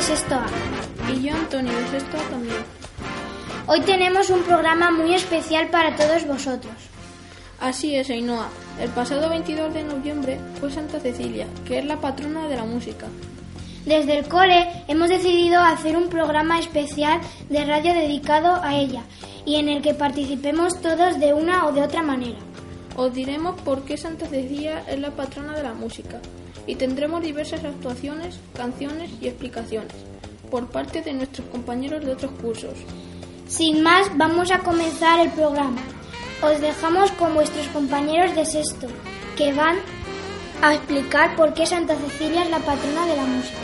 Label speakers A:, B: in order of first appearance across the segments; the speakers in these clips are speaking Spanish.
A: de Sexto A.
B: Y yo, Antonio, de Sexto A también.
A: Hoy tenemos un programa muy especial para todos vosotros.
B: Así es, Ainhoa. El pasado 22 de noviembre fue Santa Cecilia, que es la patrona de la música.
A: Desde el cole hemos decidido hacer un programa especial de radio dedicado a ella y en el que participemos todos de una o de otra manera.
B: Os diremos por qué Santa Cecilia es la patrona de la música y tendremos diversas actuaciones, canciones y explicaciones por parte de nuestros compañeros de otros cursos.
A: Sin más, vamos a comenzar el programa. Os dejamos con vuestros compañeros de sexto, que van a explicar por qué Santa Cecilia es la patrona de la música.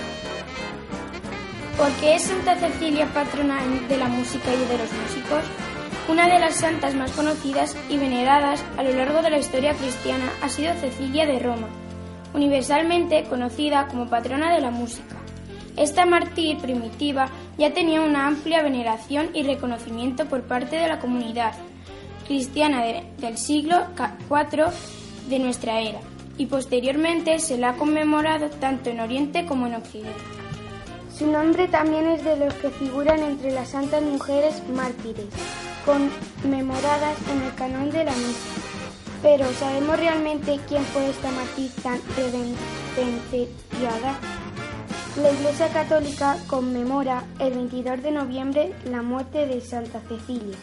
C: ¿Por qué es Santa Cecilia patrona de la música y de los músicos? Una de las santas más conocidas y veneradas a lo largo de la historia cristiana ha sido Cecilia de Roma, universalmente conocida como patrona de la música. Esta mártir primitiva ya tenía una amplia veneración y reconocimiento por parte de la comunidad cristiana del siglo IV de nuestra era, y posteriormente se la ha conmemorado tanto en Oriente como en Occidente.
D: Su nombre también es de los que figuran entre las santas mujeres mártires, conmemoradas en el canon de la misa. Pero ¿sabemos realmente quién fue esta mártir tan reverenciada? La Iglesia Católica conmemora el 22 de noviembre la muerte de Santa Cecilia,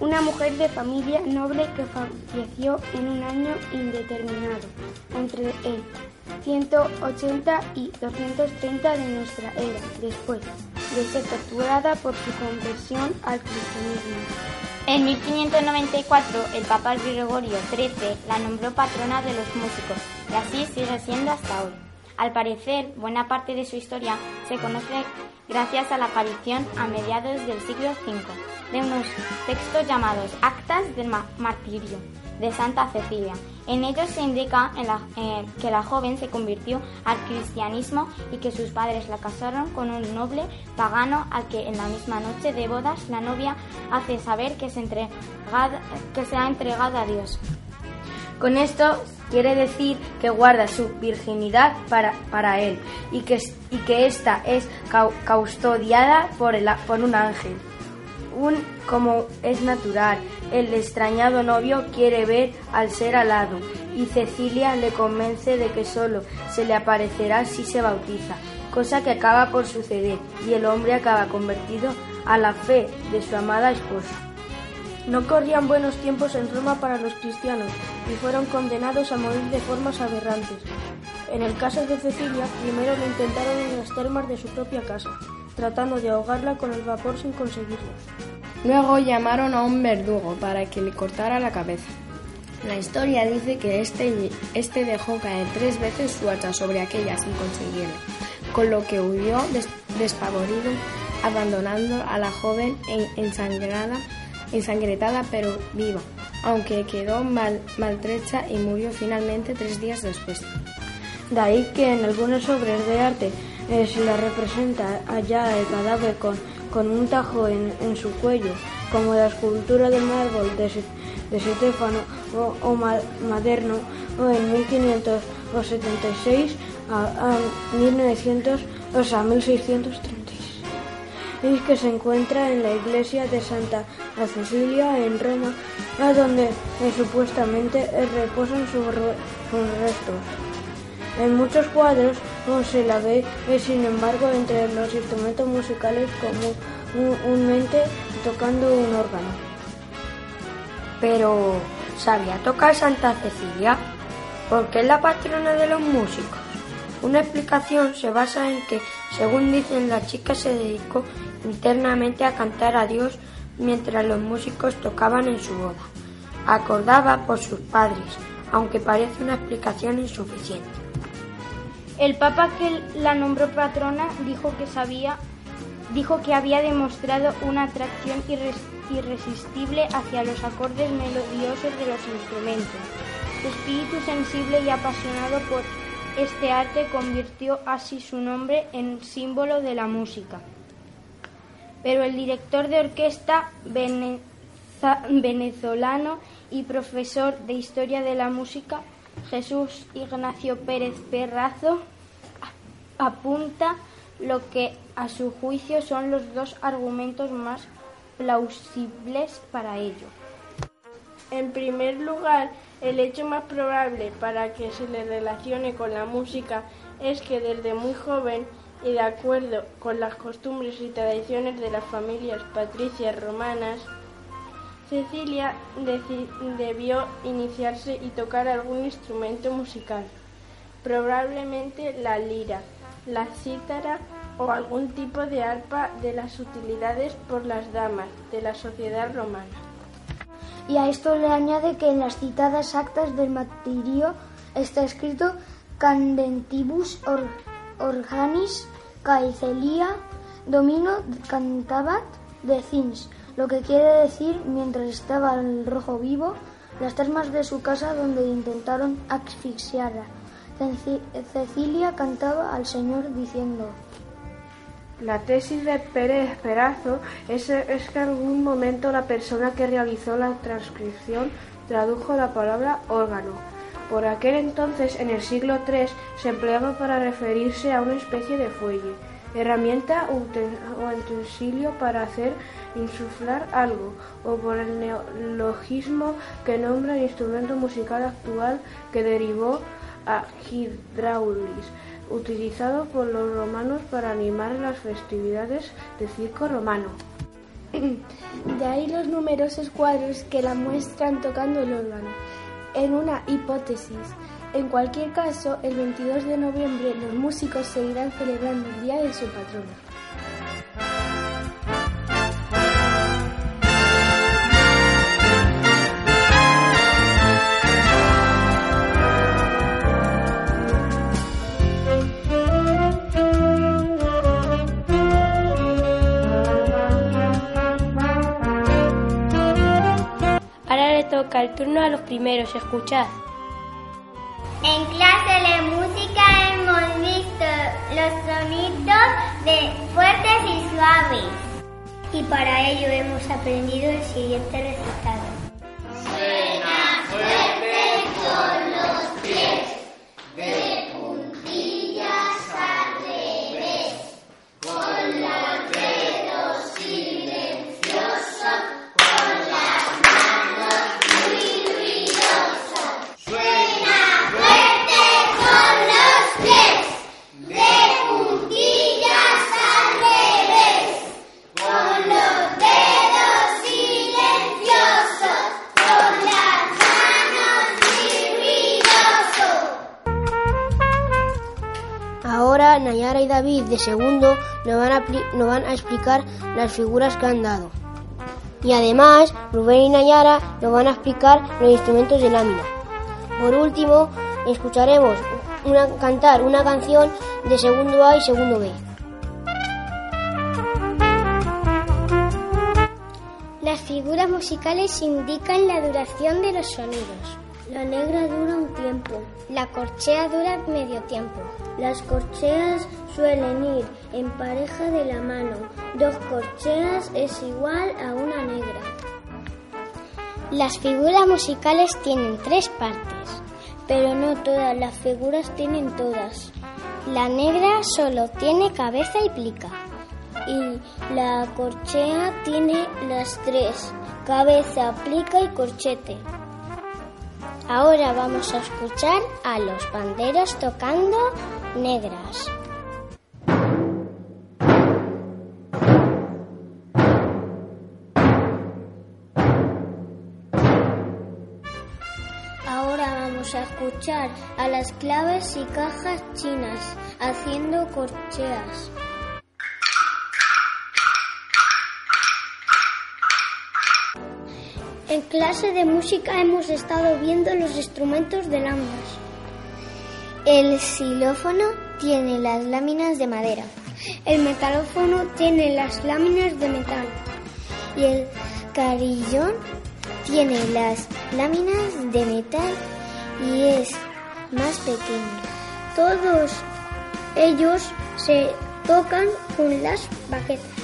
D: una mujer de familia noble que falleció en un año indeterminado, entre el 180 y 230 de nuestra era, después de ser torturada por su conversión al cristianismo.
E: En 1594 el Papa Gregorio XIII la nombró patrona de los músicos y así sigue siendo hasta hoy. Al parecer, buena parte de su historia se conoce gracias a la aparición a mediados del siglo V de unos textos llamados Actas del Martirio de Santa Cecilia. En ellos se indica eh, que la joven se convirtió al cristianismo y que sus padres la casaron con un noble pagano al que en la misma noche de bodas la novia hace saber que se, que se ha entregado a Dios.
F: Con esto quiere decir que guarda su virginidad para, para él y que, y que ésta es custodiada por, el, por un ángel un como es natural. El extrañado novio quiere ver al ser alado y Cecilia le convence de que solo se le aparecerá si se bautiza, cosa que acaba por suceder y el hombre acaba convertido a la fe de su amada esposa.
G: No corrían buenos tiempos en Roma para los cristianos y fueron condenados a morir de formas aberrantes. En el caso de Cecilia, primero lo intentaron en las termas de su propia casa, tratando de ahogarla con el vapor sin conseguirlo.
H: Luego llamaron a un verdugo para que le cortara la cabeza. La historia dice que este, este dejó caer tres veces su hacha sobre aquella sin conseguirlo, con lo que huyó despavorido, abandonando a la joven ensangrada, ensangretada pero viva, aunque quedó mal, maltrecha y murió finalmente tres días después.
G: De ahí que en algunas obras de arte eh, se la representa allá el cadáver con con un tajo en, su cuello, como la escultura de mármol de, de Stefano o, Maderno en 1576 a, 1900, o sea, 1636. Y que se encuentra en la iglesia de Santa Cecilia en Roma, a donde eh, supuestamente reposan sus restos. En muchos cuadros no se la ve, sin embargo, entre los instrumentos musicales como un, mente tocando un órgano.
F: Pero, ¿sabía tocar Santa Cecilia? Porque es la patrona de los músicos. Una explicación se basa en que, según dicen, la chica se dedicó internamente a cantar a Dios mientras los músicos tocaban en su boda. Acordaba por sus padres, aunque parece una explicación insuficiente.
C: El Papa que la nombró patrona dijo que sabía, dijo que había demostrado una atracción irresistible hacia los acordes melodiosos de los instrumentos. Su espíritu sensible y apasionado por este arte convirtió así su nombre en símbolo de la música. Pero el director de orquesta venezolano y profesor de historia de la música, Jesús Ignacio Pérez Perrazo,
F: apunta lo que a su juicio son los dos argumentos más plausibles para ello.
G: En primer lugar, el hecho más probable para que se le relacione con la música es que desde muy joven y de acuerdo con las costumbres y tradiciones de las familias patricias romanas, Cecilia debió iniciarse y tocar algún instrumento musical, probablemente la lira, la cítara o algún tipo de arpa de las utilidades por las damas de la sociedad romana.
C: Y a esto le añade que en las citadas actas del martirio está escrito Candentibus organis caecelia domino cantabat de cins, lo que quiere decir mientras estaba el rojo vivo, las termas de su casa donde intentaron asfixiarla. Cecilia cantaba al Señor diciendo
G: la tesis de Pérez Perazo es, es, que en algún momento la persona que realizó la transcripción tradujo la palabra órgano. Por aquel entonces, en el siglo III, se empleaba para referirse a una especie de fuelle, herramienta o utensilio para hacer insuflar algo, o por el neologismo que nombra el instrumento musical actual que derivó a hidraulis utilizado por los romanos para animar las festividades de circo romano.
C: De ahí los numerosos cuadros que la muestran tocando el órgano. En una hipótesis, en cualquier caso, el 22 de noviembre los músicos seguirán celebrando el día de su patrona.
F: Toca el turno a los primeros, escuchad.
I: En clase de música hemos visto los sonidos de fuertes y suaves.
D: Y para ello hemos aprendido el siguiente recitado.
J: Suena fuerte con los pies. De
K: David de segundo nos van, a, explicar las figuras que han dado. Y además, Rubén y Nayara nos van a explicar los instrumentos de lámina. Por último, escucharemos una, cantar una canción de segundo A y segundo B.
D: Las figuras musicales indican la duración de los sonidos.
C: La negra dura un tiempo.
D: La corchea dura medio tiempo.
C: Las corcheas suelen ir en pareja de la mano. Dos corcheas es igual a una negra.
D: Las figuras musicales tienen tres partes.
C: Pero no todas las figuras tienen todas.
D: La negra solo tiene cabeza y plica.
C: Y la corchea tiene las tres. Cabeza, plica y corchete.
D: Ahora vamos a escuchar a los banderos tocando negras.
C: Ahora vamos a escuchar a las claves y cajas chinas haciendo corcheas.
D: En clase de música hemos estado viendo los instrumentos de láminas. El xilófono tiene las láminas de madera.
C: El metalófono tiene las láminas de metal.
D: Y el carillón tiene las láminas de metal y es más pequeño.
C: Todos ellos se tocan con las baquetas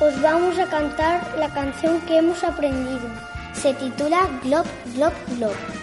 C: os vamos a cantar la canción que hemos aprendido.
D: Se titula Glob, Glob, Glob.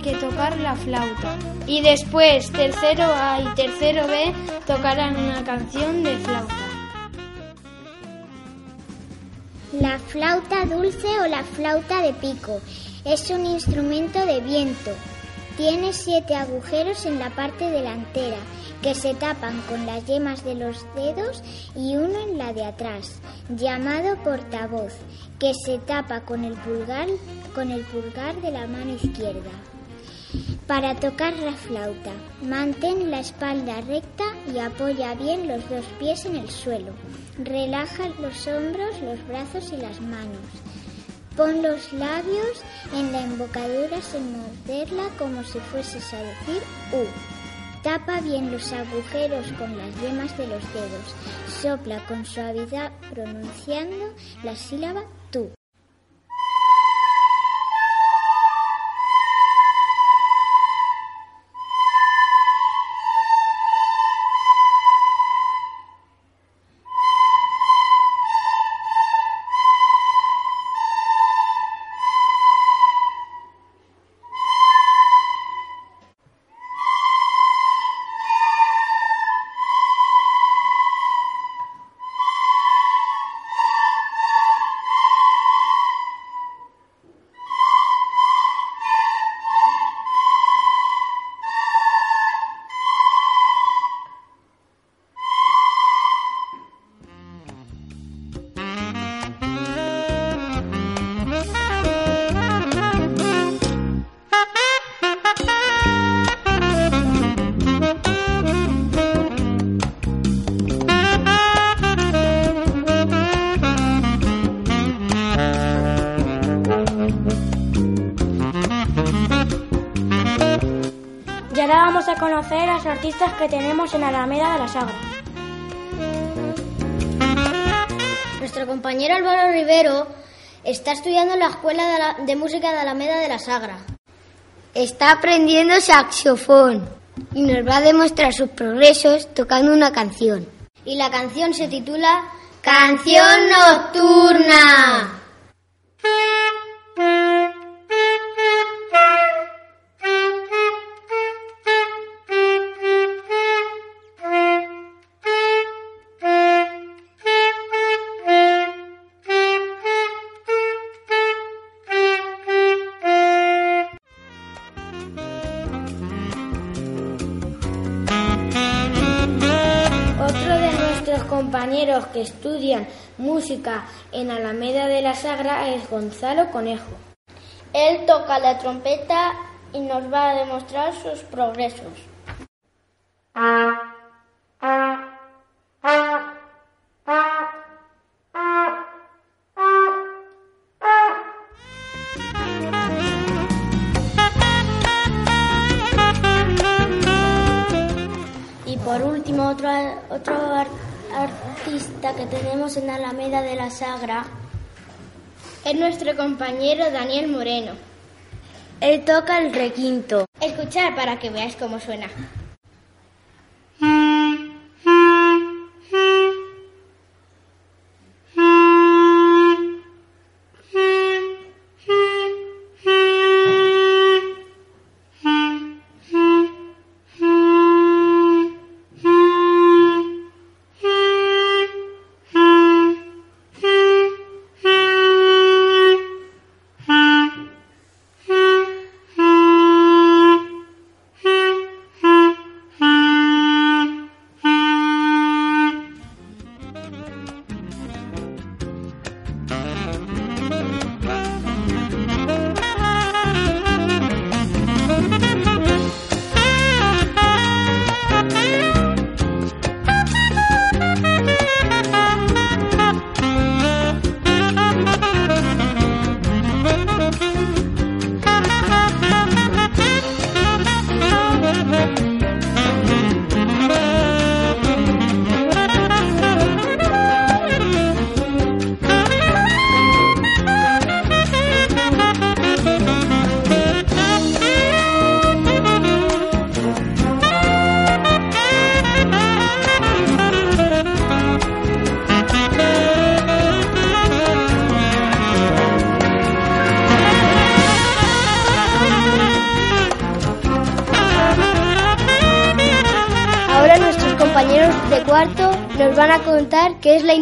C: Que tocar la flauta. Y después, tercero A y tercero B tocarán una canción de flauta.
I: La flauta dulce o la flauta de pico es un instrumento de viento. Tiene siete agujeros en la parte delantera que se tapan con las yemas de los dedos y uno en la de atrás, llamado portavoz, que se tapa con el pulgar, con el pulgar de la mano izquierda. Para tocar la flauta, mantén la espalda recta y apoya bien los dos pies en el suelo. Relaja los hombros, los brazos y las manos. Pon los labios en la embocadura sin morderla como si fueses a decir U. Tapa bien los agujeros con las yemas de los dedos. Sopla con suavidad pronunciando la sílaba
L: artistas que tenemos en Alameda de la Sagra.
D: Nuestro compañero Álvaro Rivero está estudiando en la Escuela de, la- de Música de Alameda de la Sagra. Está aprendiendo saxofón y nos va a demostrar sus progresos tocando una canción. Y la canción se titula Canción Nocturna.
M: Nuestros compañeros que estudian música en Alameda de la Sagra es Gonzalo Conejo.
N: Él toca la trompeta y nos va a demostrar sus progresos.
D: Y por último, otro, otro artista que tenemos en Alameda de la Sagra es nuestro compañero Daniel Moreno. Él toca el requinto. Escuchar para que veáis cómo suena.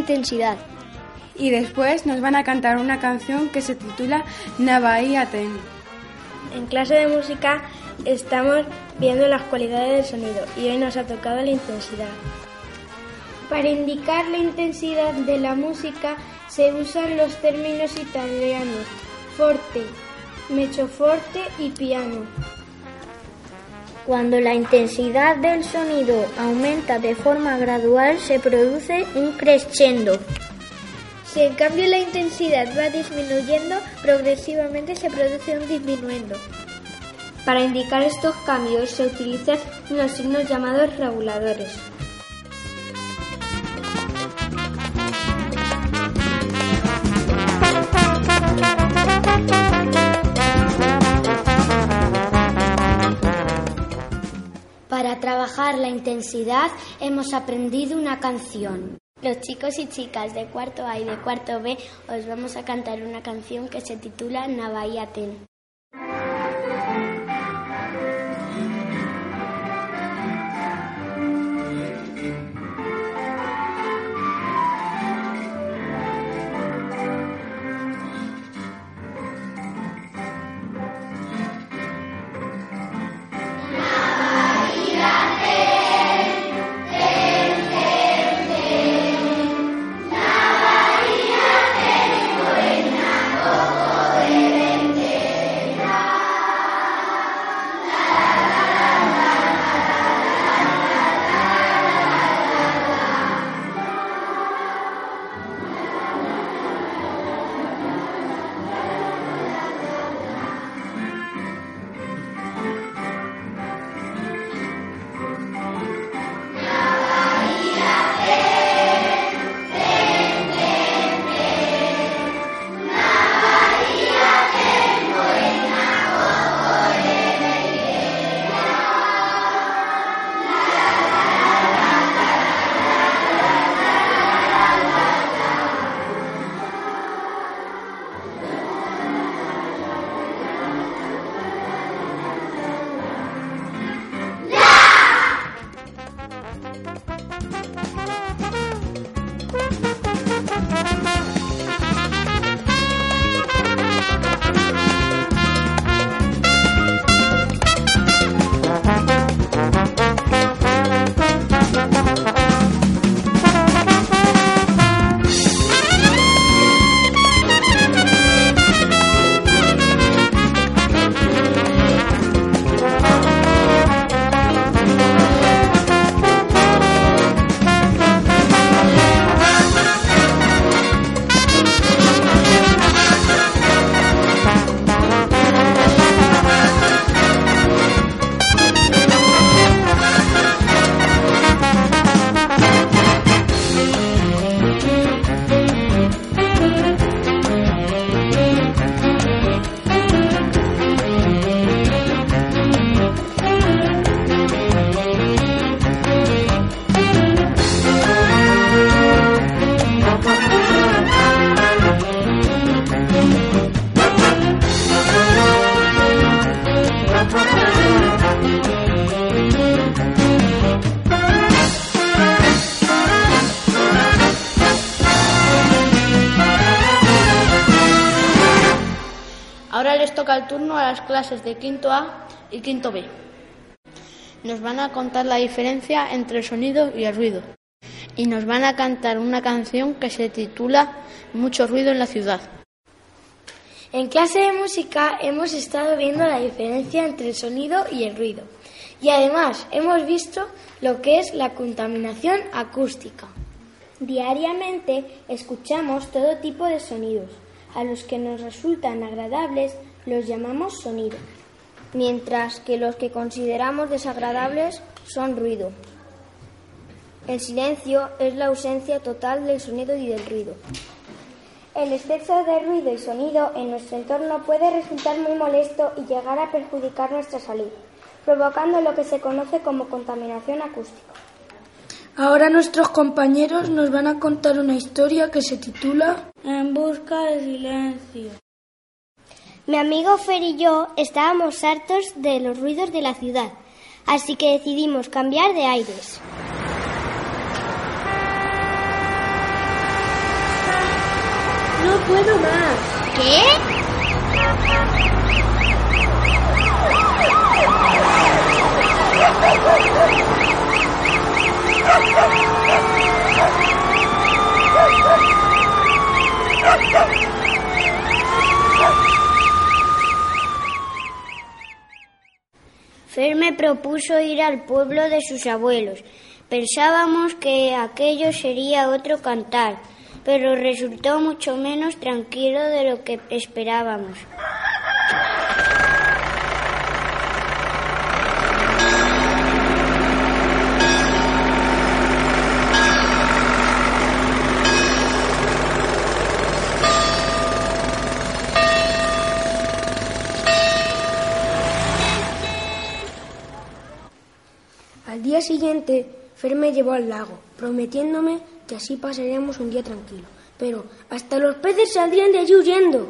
O: Intensidad.
P: Y después nos van a cantar una canción que se titula Ten.
Q: En clase de música estamos viendo las cualidades del sonido y hoy nos ha tocado la intensidad.
C: Para indicar la intensidad de la música se usan los términos italianos forte, mechoforte y piano.
D: Cuando la intensidad del sonido aumenta de forma gradual se produce un crescendo.
C: Si en cambio la intensidad va disminuyendo, progresivamente se produce un disminuendo.
Q: Para indicar estos cambios se utilizan unos signos llamados reguladores.
R: Para trabajar la intensidad hemos aprendido una canción.
S: Los chicos y chicas de cuarto A y de cuarto B os vamos a cantar una canción que se titula Navaiaten.
T: Clases de quinto A y quinto B. Nos van a contar la diferencia entre el sonido y el ruido. Y nos van a cantar una canción que se titula Mucho ruido en la ciudad.
C: En clase de música hemos estado viendo la diferencia entre el sonido y el ruido. Y además hemos visto lo que es la contaminación acústica. Diariamente escuchamos todo tipo de sonidos, a los que nos resultan agradables los llamamos sonido, mientras que los que consideramos desagradables son ruido. El silencio es la ausencia total del sonido y del ruido. El exceso de ruido y sonido en nuestro entorno puede resultar muy molesto y llegar a perjudicar nuestra salud, provocando lo que se conoce como contaminación acústica.
F: Ahora nuestros compañeros nos van a contar una historia que se titula
C: En busca de silencio.
D: Mi amigo Fer y yo estábamos hartos de los ruidos de la ciudad, así que decidimos cambiar de aires.
F: No puedo más.
U: ¿Qué?
V: Fer me propuso ir al pueblo de sus abuelos. Pensábamos que aquello sería otro cantar, pero resultó mucho menos tranquilo de lo que esperábamos.
F: Al día siguiente, Fer me llevó al lago, prometiéndome que así pasaríamos un día tranquilo. Pero hasta los peces saldrían de allí huyendo.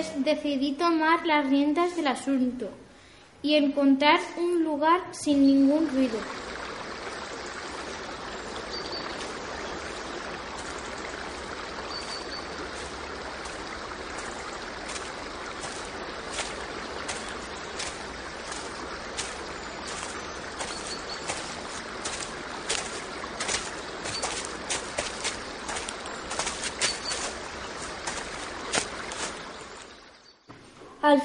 A: Entonces decidí tomar las riendas del asunto y encontrar un lugar sin ningún ruido.
F: Al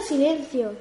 F: silencio.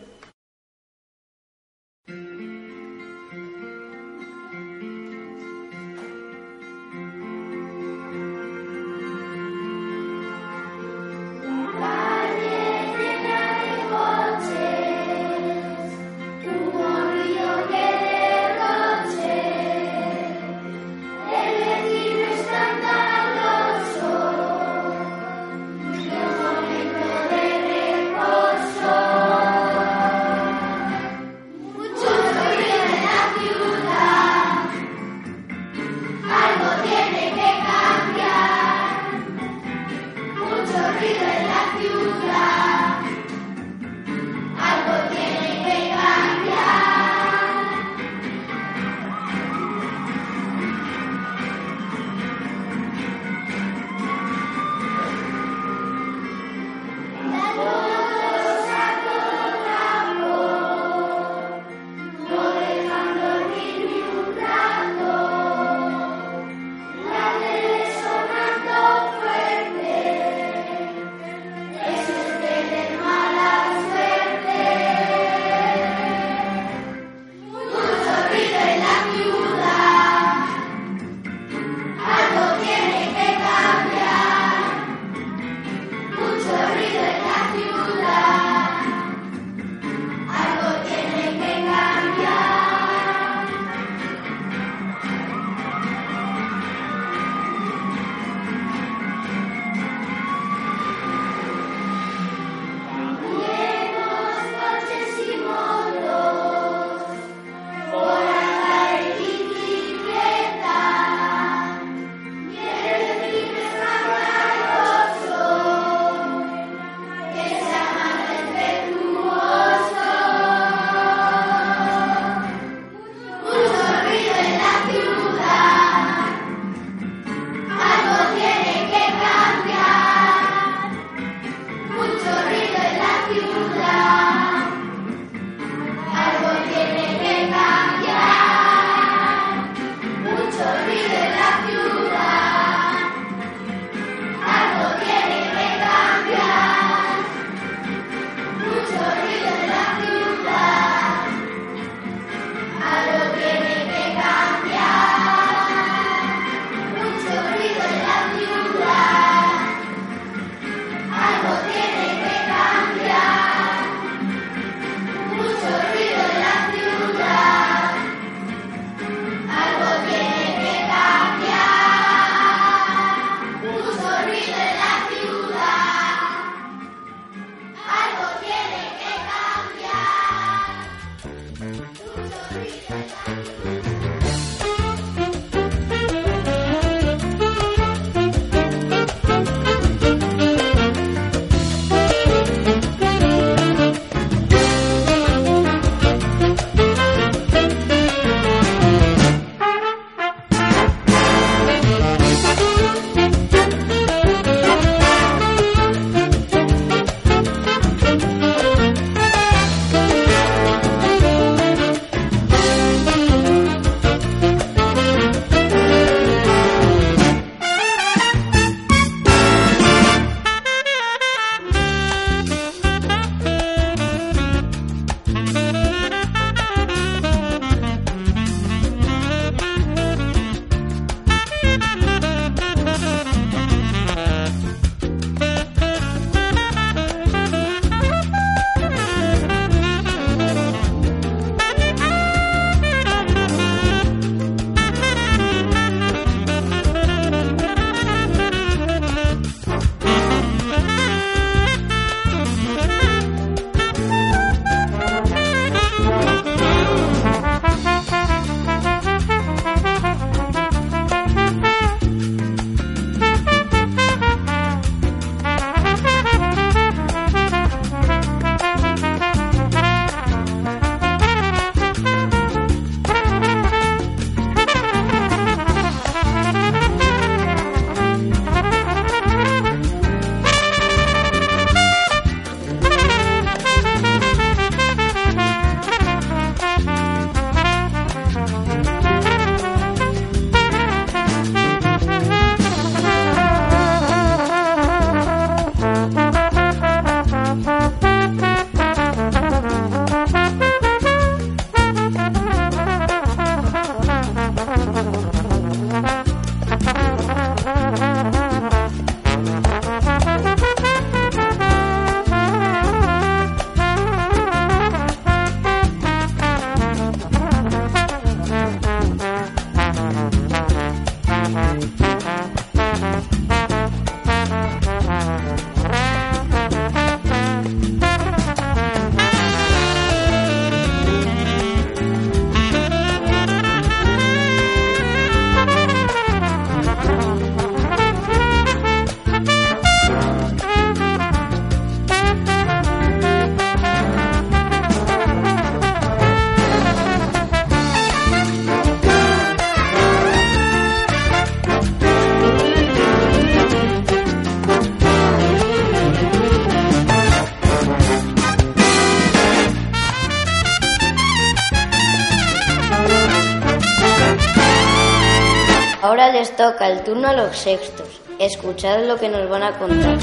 W: Les toca el turno a los sextos. Escuchad lo que nos van a contar.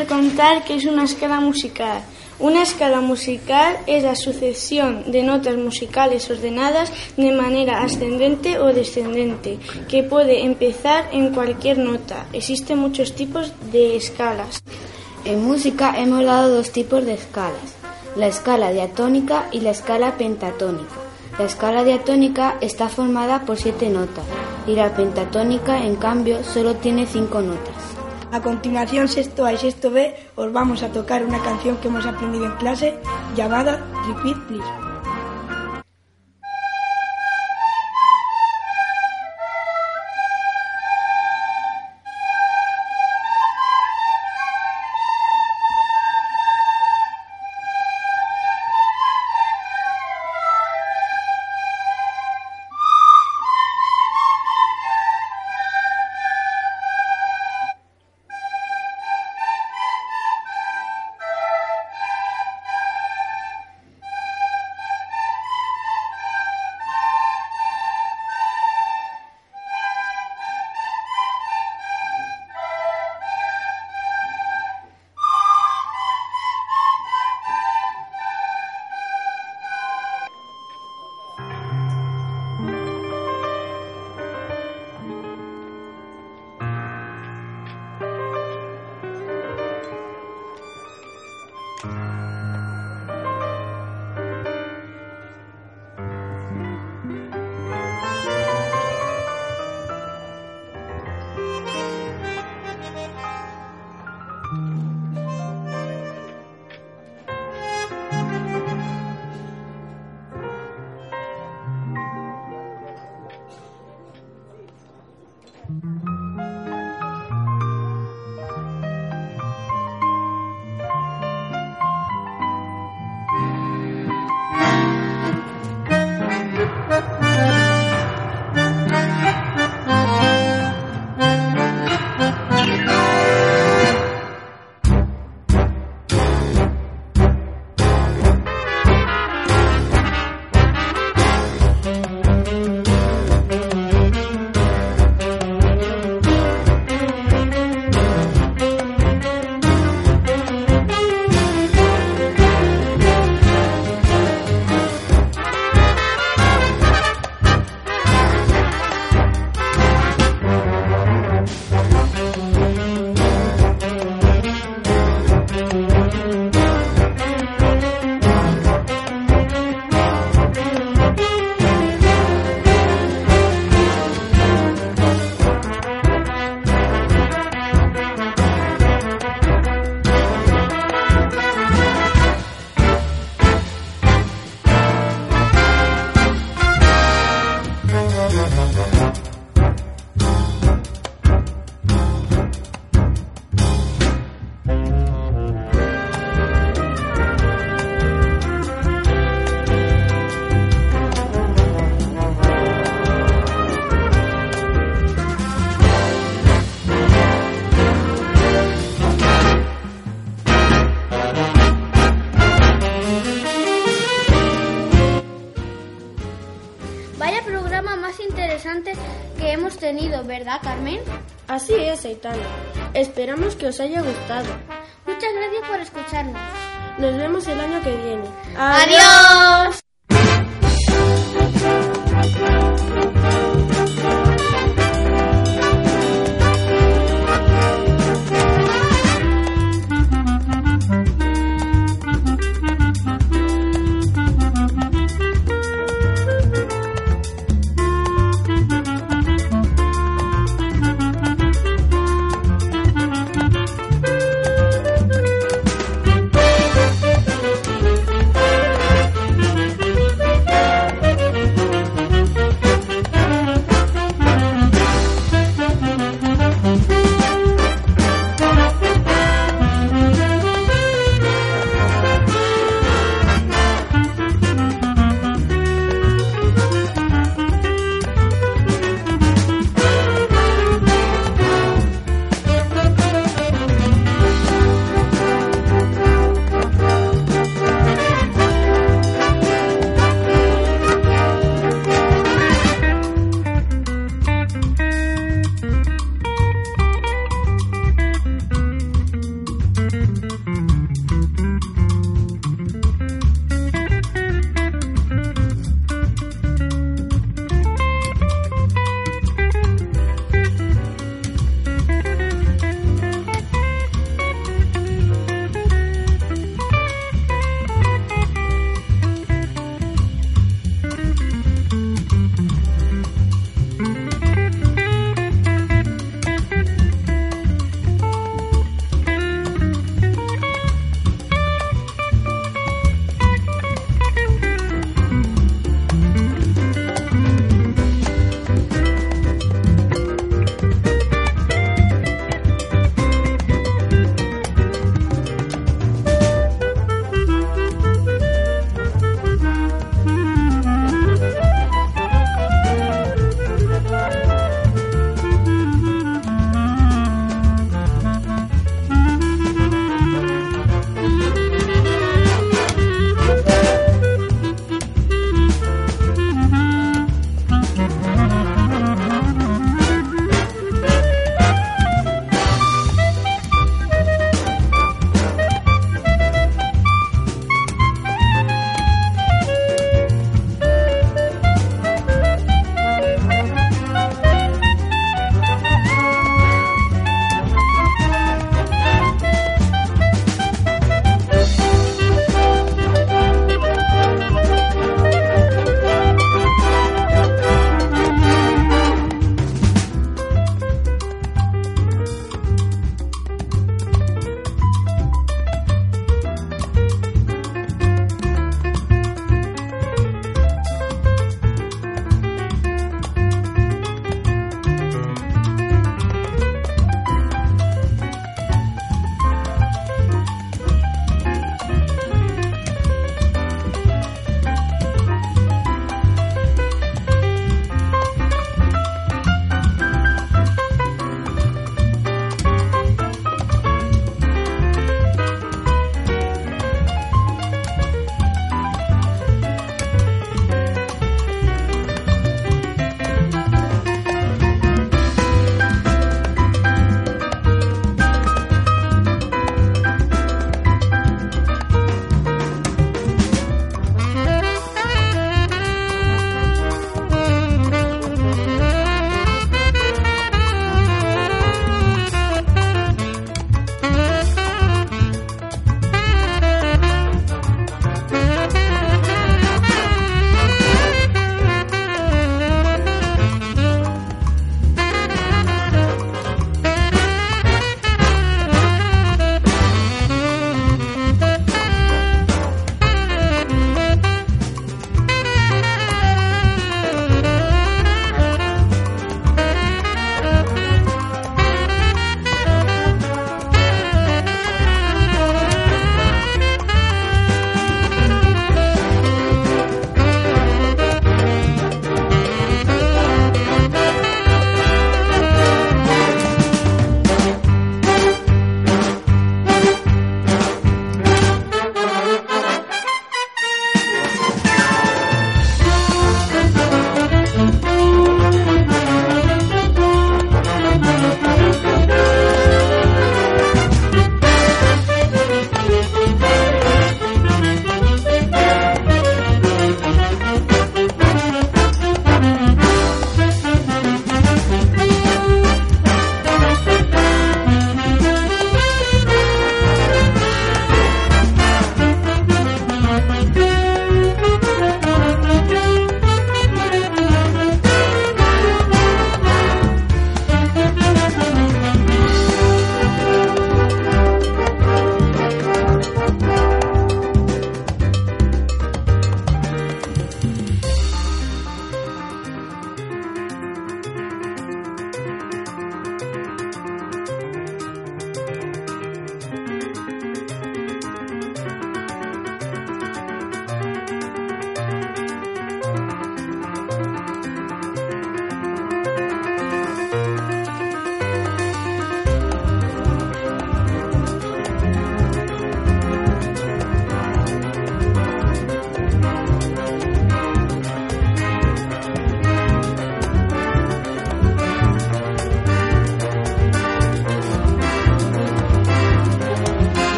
C: A contar qué es una escala musical. Una escala musical es la sucesión de notas musicales ordenadas de manera ascendente o descendente, que puede empezar en cualquier nota. Existen muchos tipos de escalas.
X: En música hemos dado dos tipos de escalas, la escala diatónica y la escala pentatónica. La escala diatónica está formada por siete notas y la pentatónica, en cambio, solo tiene cinco notas.
F: A continuación, sexto A y sexto B, os vamos a tocar una canción que hemos aprendido en clase llamada Repeat Please.
Y: Esperamos que os haya gustado.
A: Muchas gracias por escucharnos.
Y: Nos vemos el año que viene.
Z: Adiós.